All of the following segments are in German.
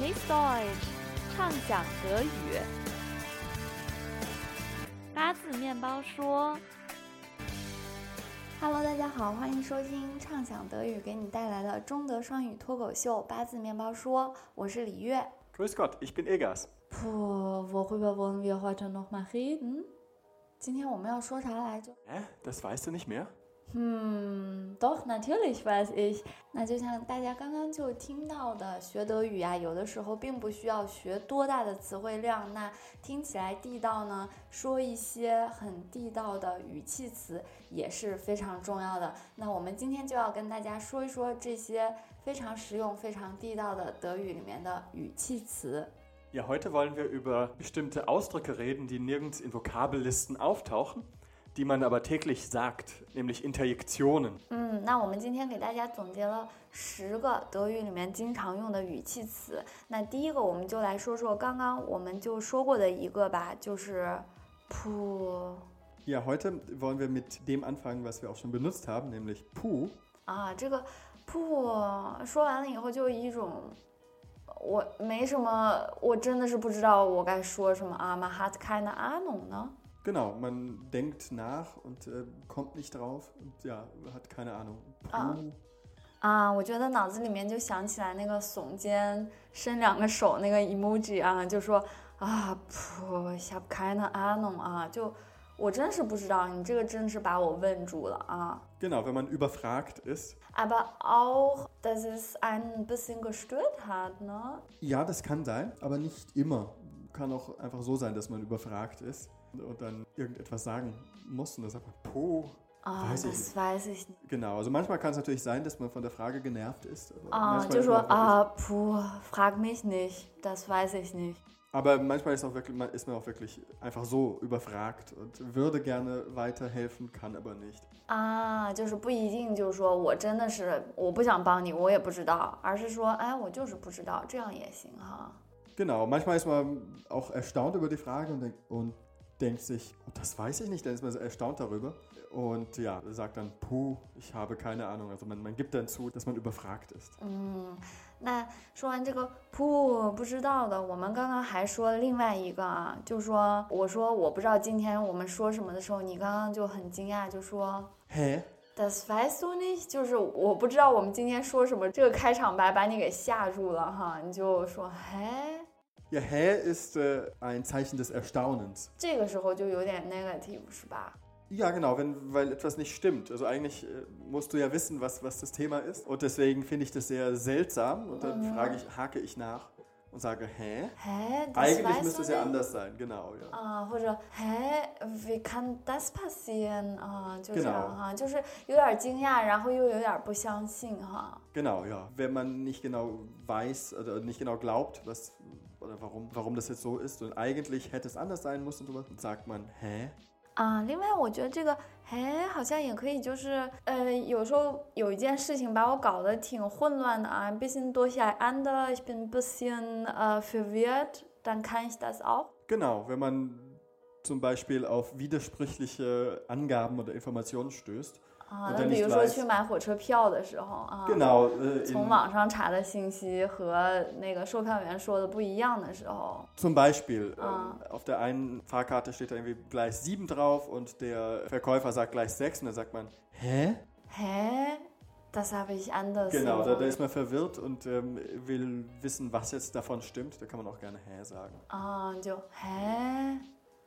Miss Deutsch，畅想德语。八字面包说：“Hello，大家好，欢迎收听畅想德语给你带来的中德双语脱口秀八字面包说，我是李月。Grüß Gott，ich bin Egas。Puh，worüber wollen wir heute noch mal reden？今天我们要说啥来着？Hä，das weißt du nicht mehr？嗯，doch natürlich weiß ich。那就像大家刚刚就听到的，学德语啊，有的时候并不需要学多大的词汇量，那听起来地道呢，说一些很地道的语气词也是非常重要的。那我们今天就要跟大家说一说这些非常实用、非常地道的德语里面的语气词。Ja, heute wollen wir über bestimmte Ausdrücke reden, die nirgends in Vokabellisten auftauchen. Die man aber täglich sagt, nämlich Interjektionen. 嗯，那我们今天给大家总结了十个德语里面经常用的语气词。那第一个，我们就来说说刚刚我们就说过的一个吧，就是 pu。Ja, heute wollen wir mit dem anfangen, was wir auch schon benutzt haben, nämlich pu. 啊，这个 pu 说完了以后，就一种我没什么，我真的是不知道我该说什么啊，man hat keine Ahnung 呢。Genau, man denkt nach und äh, kommt nicht drauf und ja, hat keine Ahnung. Puh. 啊啊，我觉得脑子里面就想起来那个耸肩伸两个手那个 emoji 啊，就说啊噗，ich habe keine Ahnung 啊，就我真是不知道，你这个真是把我问住了啊。Genau, wenn man überfragt ist. Aber auch, dass es ein bisschen gestört hat, ne? Ja, das kann sein, aber nicht immer. Kann auch einfach so sein, dass man überfragt ist und dann irgendetwas sagen muss und dann sagt man, po. Ah, weiß das ich weiß ich nicht. Genau, also manchmal kann es natürlich sein, dass man von der Frage genervt ist. Ah,就说啊，puh, frag mich nicht, das weiß ich nicht. Aber manchmal ist, auch wirklich, ist man auch wirklich einfach so überfragt und würde gerne weiterhelfen, kann aber nicht. 啊，就是不一定就是说我真的是我不想帮你，我也不知道，而是说哎，我就是不知道，这样也行哈。Genau, manchmal ist man auch erstaunt über die Frage und, und denkt sich, oh, das weiß ich nicht, dann ist man so erstaunt darüber und ja, sagt dann, puh, ich habe keine Ahnung. Also man, man gibt dann zu, dass man überfragt ist. 嗯，那说完这个puh 不知道的，我们刚刚还说了另外一个啊，就说我说我不知道今天我们说什么的时候，你刚刚就很惊讶，就说，Hä? Das weißt du nicht？就是我不知道我们今天说什么，这个开场白把你给吓住了哈，你就说，嘿。 Ja, hä ist äh, ein Zeichen des Erstaunens. 这个时候就有点 negative，是吧？ Ja, genau, wenn, weil etwas nicht stimmt. Also eigentlich äh, musst du ja wissen, was, was das Thema ist. Und deswegen finde ich das sehr seltsam. Und dann mhm. frage ich, hake ich nach und sage, hä? Hä? Das Eigentlich müsste es ja anders sein, genau. Ja. 啊，或者 hä? Wie kann das passieren? 啊，就这 Genau. 样哈，就是有点惊讶，然后又有点不相信哈。 Genau, ja. Wenn man nicht genau weiß oder nicht genau glaubt, was oder warum, warum das jetzt so ist und eigentlich hätte es anders sein müssen und sowas, dann sagt man, hä? 啊，另外我觉得这个，哎，好像也可以，就是，呃，有时候有一件事情把我搞得挺混乱的啊，ein bisschen durcheinander, ich bin ein bisschen äh, verwirrt, dann kann ich das auch. Genau, wenn man zum Beispiel auf widersprüchliche Angaben oder Informationen stößt. 啊，那比如说去买火车票的时候啊，从网上查的信息和那个售票员说的不一样的时候。Zum Beispiel, auf der einen Fahrkarte steht da irgendwie Gleis 7 drauf und der Verkäufer sagt Gleis 6 und dann sagt man, hä? Hä? Das habe ich anders. Genau, da, da, ist man verwirrt und ähm, will wissen, was jetzt davon stimmt. Da kann man auch gerne hä sagen. Ah, und so, hä?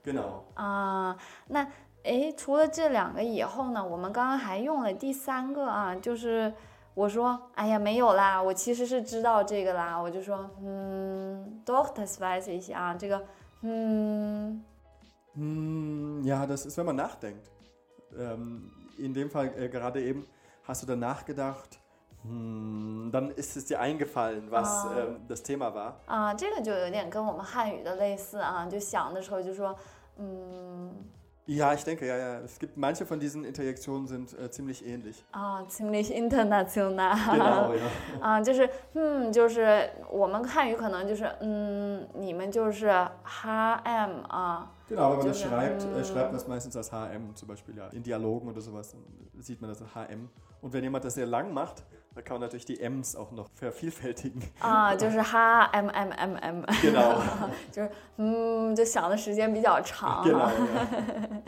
Genau. Ah, na 诶，除了这两个以后呢，我们刚刚还用了第三个啊，就是我说，哎呀，没有啦，我其实是知道这个啦，我就说，嗯，doch das weiß ich 啊，这个，嗯，嗯，ja, das ist, wenn man nachdenkt. Ähm, in dem Fall äh, gerade eben hast du dann nachgedacht. Hm, dann ist es dir eingefallen, was ah. ähm, das Thema war. 啊，这个就有点跟我们汉语的类似啊，就想的时候就说，嗯。Ja, ich denke, ja, ja. Es gibt manche von diesen Interjektionen sind äh, ziemlich ähnlich. Ah, ziemlich international. Genau, ja. 啊，就是嗯，就是我们汉语可能就是嗯，你们就是 HM 啊。Genau, wenn man das schreibt, äh, schreibt man es meistens als HM, zum Beispiel ja in Dialogen oder sowas, dann sieht man das als HM. Und wenn jemand das sehr lang macht, Da kann man natürlich die M's auch noch vervielfältigen. 啊，就是哈 m m m m，Genau. 就是嗯，就想的时间比较长。genau. Ja.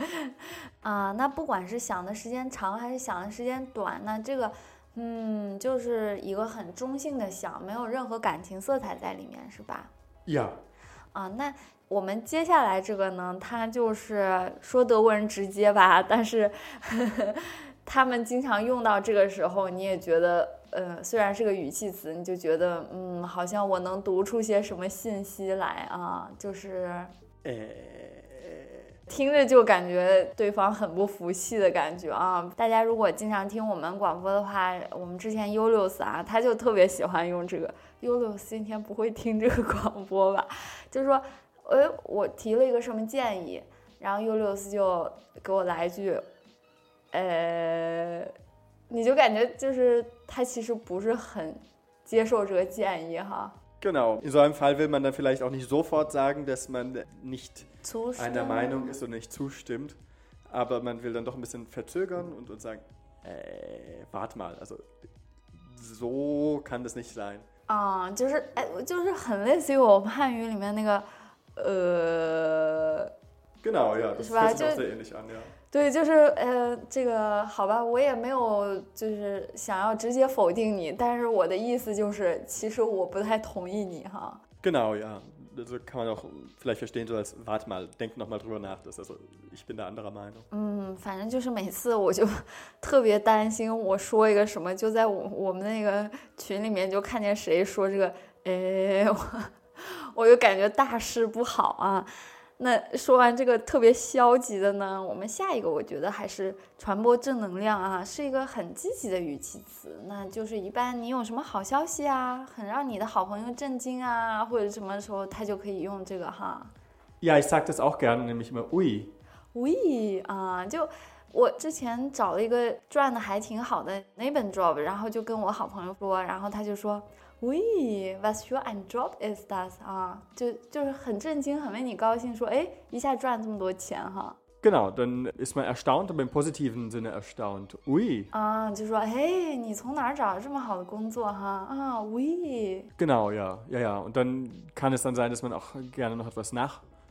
啊，那不管是想的时间长还是想的时间短，那这个，嗯，就是一个很中性的想，没有任何感情色彩在里面，是吧？Ja. 啊，那我们接下来这个呢，它就是说德国人直接吧，但是 他们经常用到这个时候，你也觉得，呃，虽然是个语气词，你就觉得，嗯，好像我能读出些什么信息来啊，就是。Äh, 听着就感觉对方很不服气的感觉啊！大家如果经常听我们广播的话，我们之前 U 六四啊，他就特别喜欢用这个 U 六四，今天不会听这个广播吧？就是说，哎，我提了一个什么建议，然后 U 六四就给我来一句，呃，你就感觉就是他其实不是很接受这个建议哈。 Genau. In so einem Fall will man dann vielleicht auch nicht sofort sagen, dass man nicht 粗 einer Meinung ist und nicht zustimmt. Aber man will dann doch ein bisschen verzögern und, und sagen, äh, warte mal, also so kann das nicht sein. 啊、就是哎，就是很类似于我们汉语里面那个，呃， Genau, ja, das Ich war hört sich auch halt- sehr ähnlich an, ja. 对，就是呃，这个好吧，我也没有就是想要直接否定你，但是我的意思就是，其实我不太同意你哈。Genau, ja. Also kann man auch vielleicht verstehen, so als, warte mal, denk nochmal drüber nach. Das, also, ich bin da anderer Meinung. 嗯，反正就是每次我就特别担心，我说一个什么，就在我我们那个群里面就看见谁说这个，哎，我我就感觉大事不好啊。那说完这个特别消极的呢，我们下一个我觉得还是传播正能量啊，是一个很积极的语气词。那就是一般你有什么好消息啊，很让你的好朋友震惊啊，或者什么时候他就可以用这个哈。Ja, ich sage das auch gerne, nämlich immer ui. 喂啊，就我之前找了一个赚的还挺好的那本 job，然后就跟我好朋友说，然后他就说，喂，was für ein Job ist das 啊？就就是很震惊，很为你高兴，说，哎，一下赚这么多钱哈。 Genau, dann ist man erstaunt, aber im positiven Sinne erstaunt. Ui. 啊，就说，嘿，你从哪儿找到这么好的工作哈？啊，喂， Genau, ja, ja, ja. Und dann kann es dann sein, dass man auch gerne noch etwas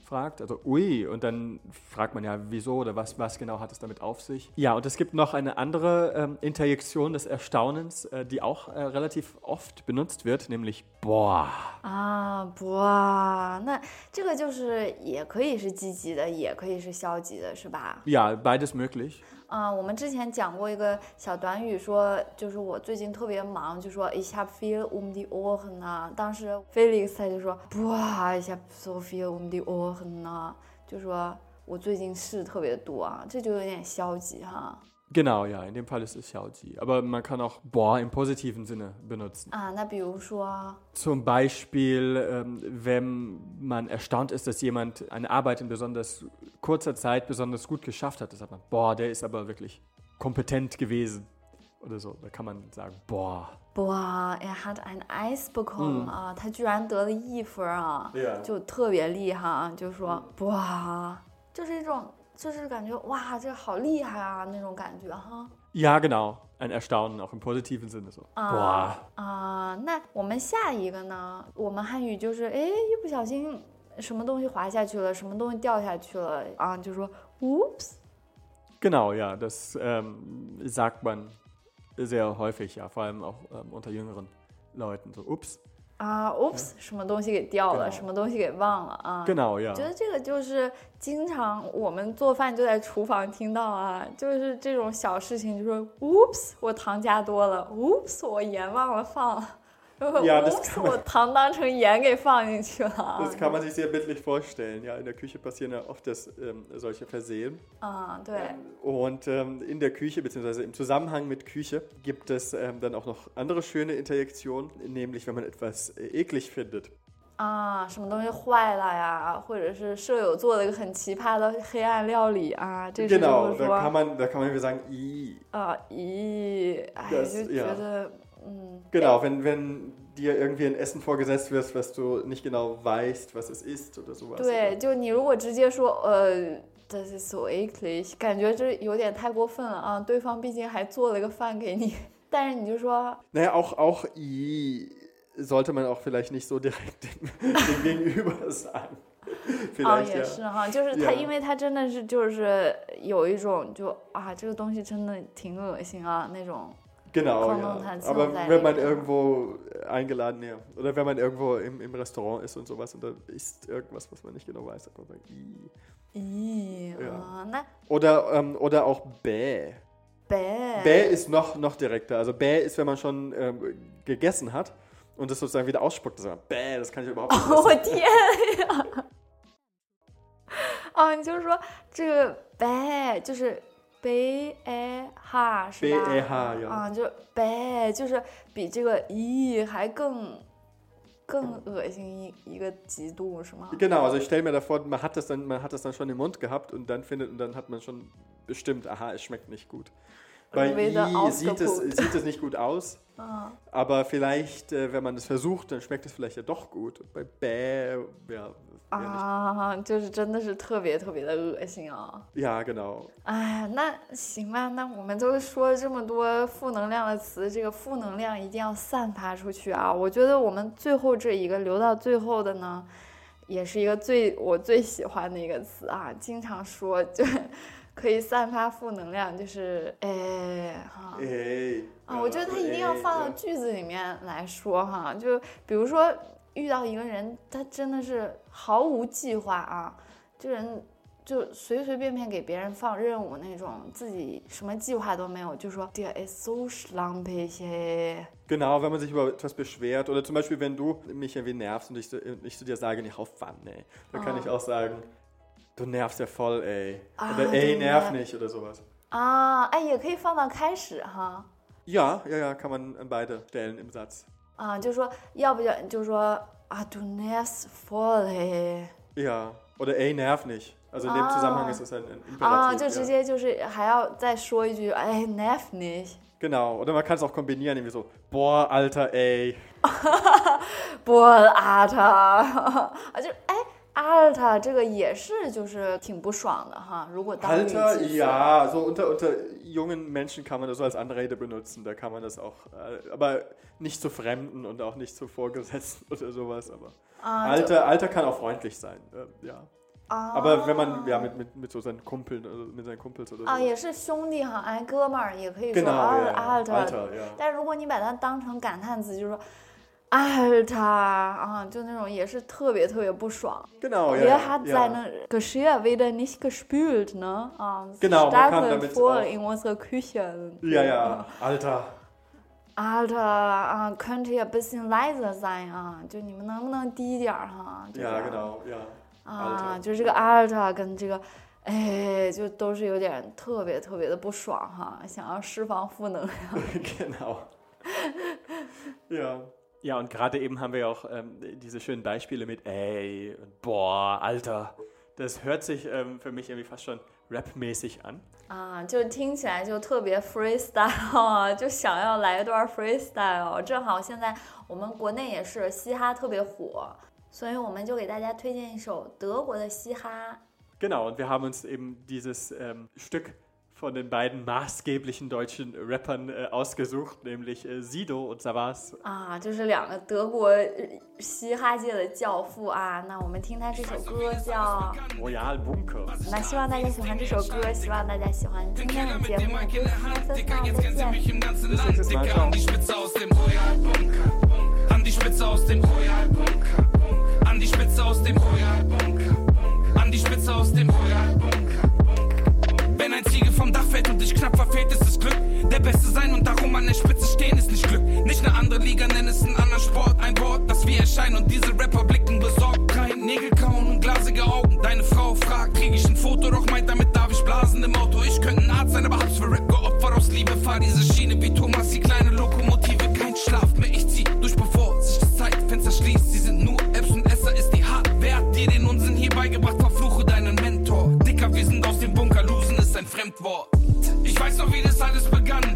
nachfragt. Also, ui, und dann fragt man ja, wieso oder was, was genau hat es damit auf sich. Ja, und es gibt noch eine andere ähm, Interjektion des Erstaunens, äh, die auch äh, relativ oft benutzt wird, nämlich boah. 啊，哇，那这个就是也可以是积极的，也可以是消极的，是吧？Ja, beides möglich. 啊、我们之前讲过一个小短语说，就是我最近特别忙，就说 ich habe viel um die Ohren 啊。当时 Felix 他就说，哇，ich habe so viel um die Ohren 呢，就说我最近事特别多啊，这就有点消极哈。Genau, ja, in dem Fall ist es Xiaoji. Aber man kann auch boah im positiven Sinne benutzen. 啊，那比如说， Zum Beispiel, ähm, wenn man erstaunt ist, dass jemand eine Arbeit in besonders kurzer Zeit besonders gut geschafft hat, dann sagt man, boah, der ist aber wirklich kompetent gewesen oder so. Da kann man sagen, boah. 哇，er hat ein Eis bekommen、啊，他居然得了一分啊， Ja. 就特别厉害啊，就说哇，就是一种， 就是感觉哇，这个好厉害啊那种感觉哈。Ja, genau. Ein Erstaunen, auch im positiven Sinne so. Boah. 啊、那我们下一个呢？我们汉语就是，哎，一不小心什么东西滑下去了，什么东西掉下去了啊，就说 “oops”。Genau, ja, das ähm, sagt man sehr häufig, ja, vor allem auch ähm, unter jüngeren Leuten. So, ups. 啊，oops，什么东西给掉了，什么东西给忘了啊？更熬夜觉得这个就是经常我们做饭就在厨房听到啊，就是这种小事情，就说 “oops”，我糖加多了，“oops”，我盐忘了放，然后 Ja, das “oops”， kann man- 我糖当成盐给放进去了啊 Das kann man sich sehr bildlich vorstellen. Ja, in der Küche passieren ja oft das, ähm, solche Versehen. 啊，对。 Und ähm, in der Küche, beziehungsweise im Zusammenhang mit Küche, gibt es ähm, dann auch noch andere schöne Interjektionen, nämlich wenn man etwas äh, eklig findet. 啊，什么东西坏了呀，或者是舍友做了一个很奇葩的黑暗料理啊，这时就 Genau, 会 da 说 kann man, da kann man sagen, i. 啊，咦，哎， Das- 就 ja 觉得，嗯， Genau, wenn, wenn dir irgendwie ein Essen vorgesetzt wird, was du nicht genau weißt, was es ist oder sowas. 对，就你如果直接说，呃，das ist so eklig，感觉这有点太过分了啊，对方毕竟还做了个饭给你， 但是你就说 Naja, auch, auch I sollte man auch vielleicht nicht so direkt dem, dem Gegenüber sagen. 啊， Vielleicht 也 ja. 是哈，就是它， Yeah. 因为它真的是就是有一种就啊，这个东西真的挺恶心啊那种。 Genau, ja. Konnotation Aber sein wenn man Leben. irgendwo eingeladen, ja. Oder wenn man irgendwo im, im Restaurant ist und sowas und da isst irgendwas, was man nicht genau weiß, dann kann man sagen, I. 咦 Ja. 啊，那 Oder, ähm, oder auch bäh. 呗 Bäh ist noch, noch direkter. Also bäh ist, wenn man schon ähm, gegessen hat und das sozusagen wieder ausspuckt. Das, ist bäh, das kann ich überhaupt nicht 我 essen. 天呀！啊，你就是说这个呗，就是 贝哎哈是吧？ Be- eh, ha，ja 啊，就呗，就是比这个咦还更更恶心一一个极度是吗？ Genau, also ich stelle mir davor, man hat, das dann, man hat das dann schon im Mund gehabt und dann findet und dann hat man schon bestimmt, aha, es schmeckt nicht gut. Bei Wieder I sieht es, ausgepuckt. sieht es nicht gut aus, 啊 aber vielleicht, äh, wenn man es versucht, dann schmeckt es vielleicht ja doch gut. Und bei Bäh, ja, eher nicht. 啊，就是真的是特别特别的恶心啊！ ja, genau. 哎，那行吧，那我们都说了这么多负能量的词，这个负能量一定要散发出去啊！我觉得我们最后这一个留到最后的呢，也是一个最我最喜欢的一个词啊，经常说就 可以散发负能量，就是哎哈。Ey, 啊，我觉得它一定要放到句子里面来说哈，就比如说遇到一个人，他真的是毫无计划啊，这人就随随便便给别人放任务那种，自己什么计划都没有，就说 der ist so schlampig，Genau, wenn man sich über etwas beschwert oder zum Beispiel, wenn du mich irgendwie nervst und ich, zu dir sage, nicht auf wann, ey, dann kann Ah. ich auch sagen, du nervst ja voll, ey. Ah, oder ey, du nerv nerv- nicht oder sowas. 啊，哎，也可以放到开始哈， Ja, ja, ja, kann man an beide Stellen im Satz. 啊，就说要不就就说啊，du nervst voll，嘿 Ja, oder ey, nerv nicht. Also in dem Ah. Zusammenhang ist es ein, ein Imperativ. 啊，就 ja. 直接就是还要再说一句，哎，nerv nicht。 Genau, oder man kann es auch kombinieren, irgendwie so, boah, Alter, ey. Boah, Alter，啊，就哎 ，Alter，这个也是就是挺不爽的哈。如果当语 Alter, 气 ja, so unter, unter jungen Menschen kann man das so als Anrede benutzen, da kann man das auch, äh, aber nicht zu Fremden und auch nicht zu Vorgesetzten oder sowas, aber 啊，就 Alter, Alter kann auch freundlich sein, äh, ja. 啊，Aber wenn man, ja, mit, mit, mit so seinen Kumpeln, mit seinen Kumpels oder 啊.也是兄弟哈，哎，哥们儿也可以说. Alter，Alter. 但是如果你把它当成感叹词，就说 Alter 啊，就那种也是特别特别不爽。Genau, ja. Wer hat ja. seine Geschirr wieder nicht gespült, ne? Ah, es Genau, man kann stapelt damit voll auch- in unserer Küche. Ja, ja, Alter. Alter 啊，könnt ihr ein bisschen leiser sein 啊？就你们能不能低一点儿哈？就这 Ja, 样 genau, ja. 啊，Alter 就是这个 Alter 跟这个，哎，就都是有点特别特别的不爽哈，想要释放负能量。genau. ja. Ja, und gerade eben haben wir ja auch ähm, diese schönen Beispiele mit ey und boah, Alter. Das hört sich ähm, für mich irgendwie fast schon rapmäßig an. 啊，就听起来就特别 freestyle 啊，就想要来一段 freestyle。正好现在我们国内也是嘻哈特别火，所以我们就给大家推荐一首德国的嘻哈。 Genau, und wir haben uns eben dieses ähm, Stück von den beiden maßgeblichen deutschen Rappern äh, ausgesucht, nämlich äh, Sido und Savas. 啊，这是两个德国呃嘻哈界的教父啊。那我们听他这首歌叫， Royal Bunker. 那希望大家喜欢这首歌，希望大家喜欢今天的节目。Bis nächstes Mal，再见。 Bis nächstes Mal. Ciao. An die Spitze aus dem Royal Bunker. An die Spitze aus dem Royal Bunker. An die Spitze aus dem Royal Bunker. An die Spitze aus dem Royal Bunker. has just begun.